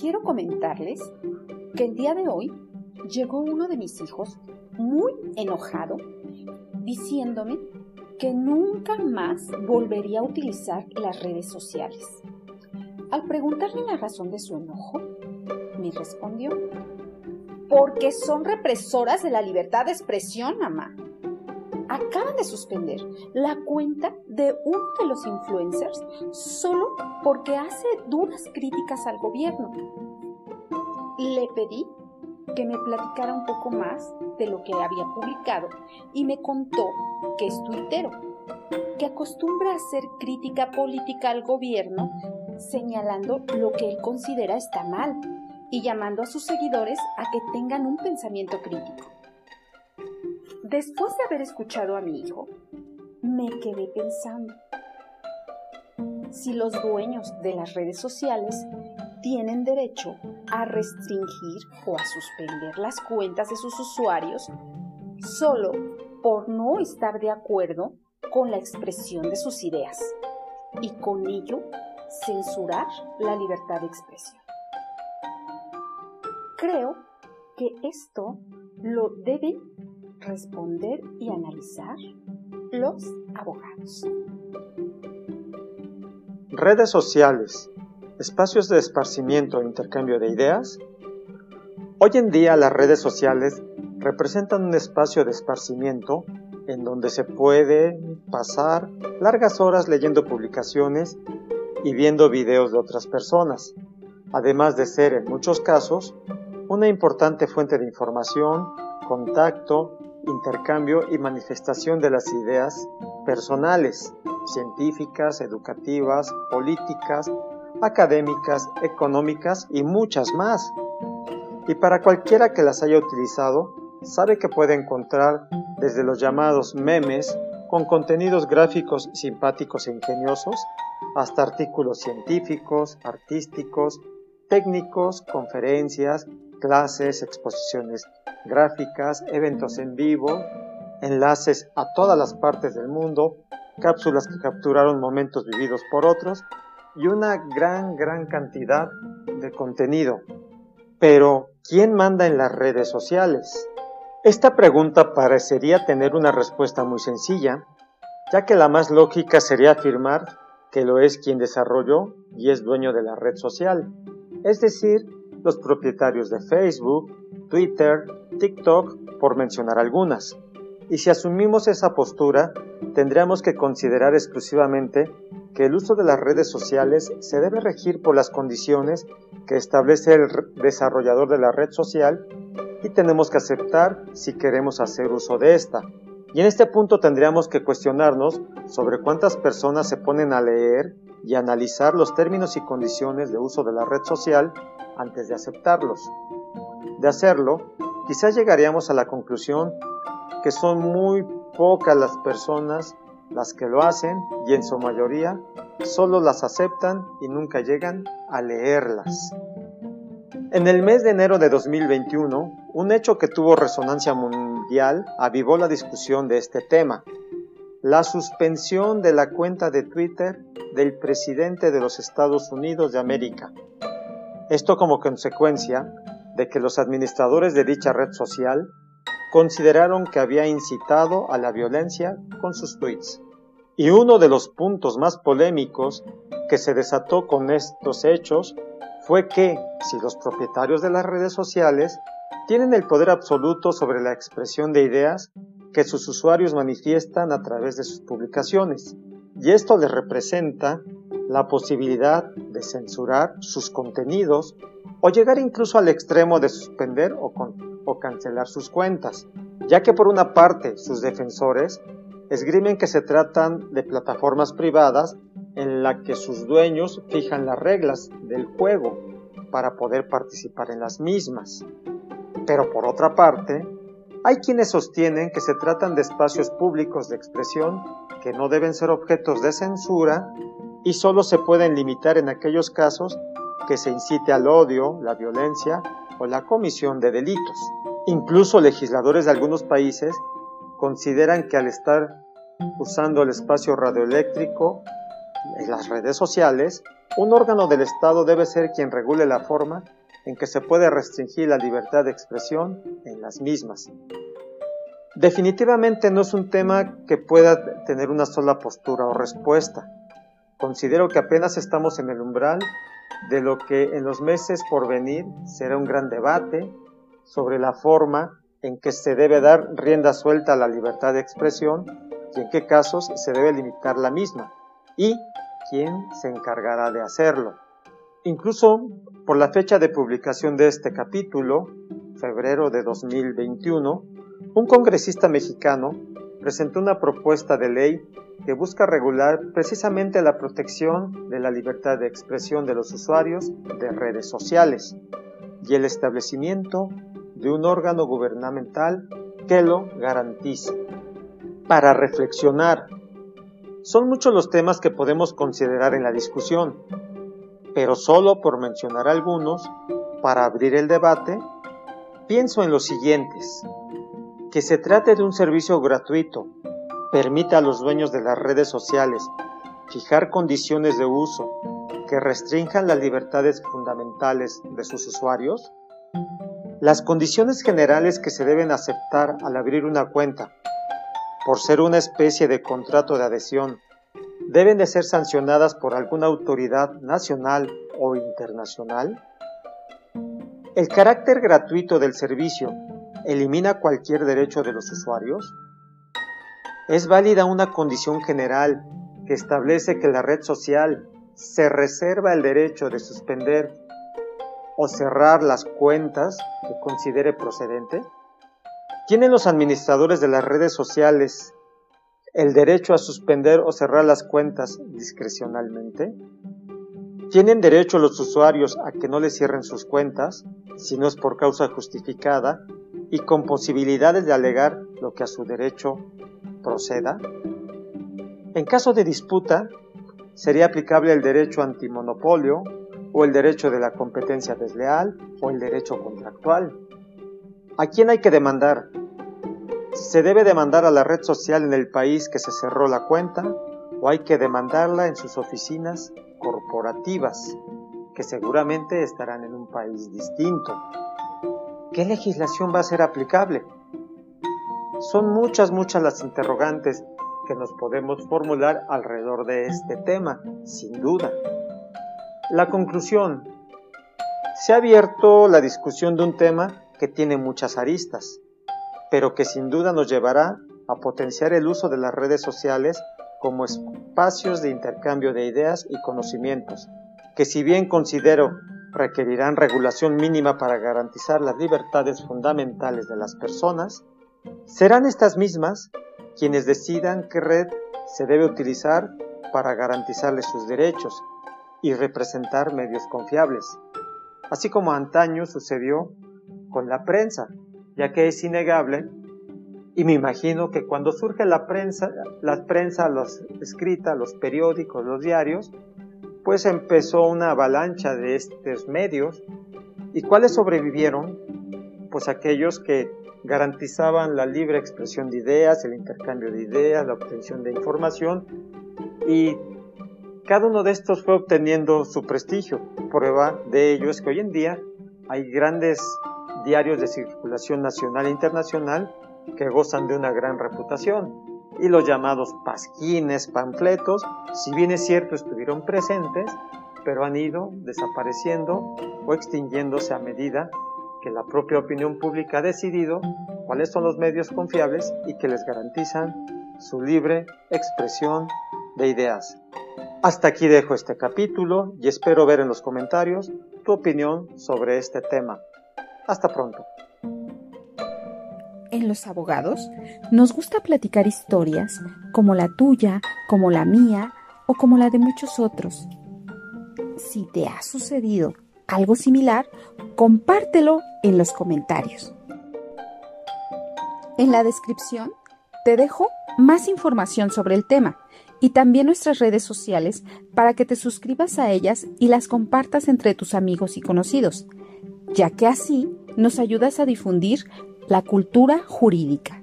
quiero comentarles que el día de hoy llegó uno de mis hijos muy enojado diciéndome que nunca más volvería a utilizar las redes sociales. Al preguntarle la razón de su enojo, me respondió, porque son represoras de la libertad de expresión, mamá. Acaban de suspender la cuenta de uno de los influencers solo porque hace duras críticas al gobierno. Le pedí que me platicara un poco más de lo que había publicado y me contó que es tuitero, que acostumbra a hacer crítica política al gobierno señalando lo que él considera está mal y llamando a sus seguidores a que tengan un pensamiento crítico. Después de haber escuchado a mi hijo, me quedé pensando, si los dueños de las redes sociales tienen derecho a restringir o a suspender las cuentas de sus usuarios solo por no estar de acuerdo con la expresión de sus ideas y con ello censurar la libertad de expresión. Creo que esto lo deben responder y analizar los abogados. Redes sociales, espacios de esparcimiento e intercambio de ideas. Hoy en día las redes sociales representan un espacio de esparcimiento en donde se puede pasar largas horas leyendo publicaciones y viendo videos de otras personas, además de ser en muchos casos una importante fuente de información, contacto, intercambio y manifestación de las ideas personales, científicas, educativas, políticas, académicas, económicas y muchas más. Y para cualquiera que las haya utilizado, sabe que puede encontrar desde los llamados memes con contenidos gráficos simpáticos e ingeniosos, hasta artículos científicos, artísticos, técnicos, conferencias, clases, exposiciones gráficas, eventos en vivo, enlaces a todas las partes del mundo, cápsulas que capturaron momentos vividos por otros y una gran, gran cantidad de contenido. Pero, ¿quién manda en las redes sociales? Esta pregunta parecería tener una respuesta muy sencilla, ya que la más lógica sería afirmar que lo es quien desarrolló y es dueño de la red social, es decir, los propietarios de Facebook, Twitter, TikTok, por mencionar algunas. Y si asumimos esa postura, tendríamos que considerar exclusivamente que el uso de las redes sociales se debe regir por las condiciones que establece el desarrollador de la red social y tenemos que aceptar si queremos hacer uso de esta. Y en este punto tendríamos que cuestionarnos sobre cuántas personas se ponen a leer y analizar los términos y condiciones de uso de la red social antes de aceptarlos. De hacerlo, quizás llegaríamos a la conclusión que son muy pocas las personas las que lo hacen y en su mayoría solo las aceptan y nunca llegan a leerlas. En el mes de enero de 2021, un hecho que tuvo resonancia mundial avivó la discusión de este tema, la suspensión de la cuenta de Twitter del presidente de los Estados Unidos de América. Esto como consecuencia de que los administradores de dicha red social consideraron que había incitado a la violencia con sus tweets. Y uno de los puntos más polémicos que se desató con estos hechos fue que si los propietarios de las redes sociales tienen el poder absoluto sobre la expresión de ideas que sus usuarios manifiestan a través de sus publicaciones, y esto les representa la posibilidad de censurar sus contenidos o llegar incluso al extremo de suspender o, o cancelar sus cuentas, ya que por una parte sus defensores esgrimen que se tratan de plataformas privadas en la que sus dueños fijan las reglas del juego para poder participar en las mismas. Pero por otra parte, hay quienes sostienen que se tratan de espacios públicos de expresión que no deben ser objetos de censura y solo se pueden limitar en aquellos casos que se incite al odio, la violencia o la comisión de delitos. Incluso legisladores de algunos países consideran que al estar usando el espacio radioeléctrico en las redes sociales, un órgano del Estado debe ser quien regule la forma en que se puede restringir la libertad de expresión en las mismas. Definitivamente no es un tema que pueda tener una sola postura o respuesta. Considero que apenas estamos en el umbral de lo que en los meses por venir será un gran debate sobre la forma en que se debe dar rienda suelta a la libertad de expresión y en qué casos se debe limitar la misma y quién se encargará de hacerlo. Incluso por la fecha de publicación de este capítulo, febrero de 2021, un congresista mexicano presentó una propuesta de ley que busca regular precisamente la protección de la libertad de expresión de los usuarios de redes sociales y el establecimiento de un órgano gubernamental que lo garantice. Para reflexionar, son muchos los temas que podemos considerar en la discusión, pero solo por mencionar algunos, para abrir el debate, pienso en los siguientes. Que se trate de un servicio gratuito, permita a los dueños de las redes sociales fijar condiciones de uso que restrinjan las libertades fundamentales de sus usuarios? Las condiciones generales que se deben aceptar al abrir una cuenta, por ser una especie de contrato de adhesión, deben de ser sancionadas por alguna autoridad nacional o internacional? ¿El carácter gratuito del servicio elimina cualquier derecho de los usuarios? ¿Es válida una condición general que establece que la red social se reserva el derecho de suspender o cerrar las cuentas que considere procedente? ¿Tienen los administradores de las redes sociales el derecho a suspender o cerrar las cuentas discrecionalmente? ¿Tienen derecho los usuarios a que no les cierren sus cuentas si no es por causa justificada y con posibilidades de alegar lo que a su derecho proceda? En caso de disputa, sería aplicable el derecho antimonopolio o el derecho de la competencia desleal o el derecho contractual. ¿A quién hay que demandar? ¿Se debe demandar a la red social en el país que se cerró la cuenta o hay que demandarla en sus oficinas corporativas, que seguramente estarán en un país distinto? ¿Qué legislación va a ser aplicable? Son muchas, muchas las interrogantes que nos podemos formular alrededor de este tema, sin duda. La conclusión. Se ha abierto la discusión de un tema que tiene muchas aristas pero que sin duda nos llevará a potenciar el uso de las redes sociales como espacios de intercambio de ideas y conocimientos, que si bien considero requerirán regulación mínima para garantizar las libertades fundamentales de las personas, serán estas mismas quienes decidan qué red se debe utilizar para garantizarles sus derechos y representar medios confiables, así como antaño sucedió con la prensa, ya que es innegable y me imagino que cuando surge la prensa, la prensa los escrita, los periódicos, los diarios, pues empezó una avalancha de estos medios. ¿Y cuáles sobrevivieron? Pues aquellos que garantizaban la libre expresión de ideas, el intercambio de ideas, la obtención de información y cada uno de estos fue obteniendo su prestigio. Prueba de ello es que hoy en día hay grandes diarios de circulación nacional e internacional que gozan de una gran reputación. Y los llamados pasquines, panfletos, si bien es cierto estuvieron presentes, pero han ido desapareciendo o extinguiéndose a medida que la propia opinión pública ha decidido cuáles son los medios confiables y que les garantizan su libre expresión de ideas. Hasta aquí dejo este capítulo y espero ver en los comentarios tu opinión sobre este tema. Hasta pronto. En los abogados nos gusta platicar historias como la tuya, como la mía o como la de muchos otros. Si te ha sucedido algo similar, compártelo en los comentarios. En la descripción te dejo más información sobre el tema y también nuestras redes sociales para que te suscribas a ellas y las compartas entre tus amigos y conocidos ya que así nos ayudas a difundir la cultura jurídica.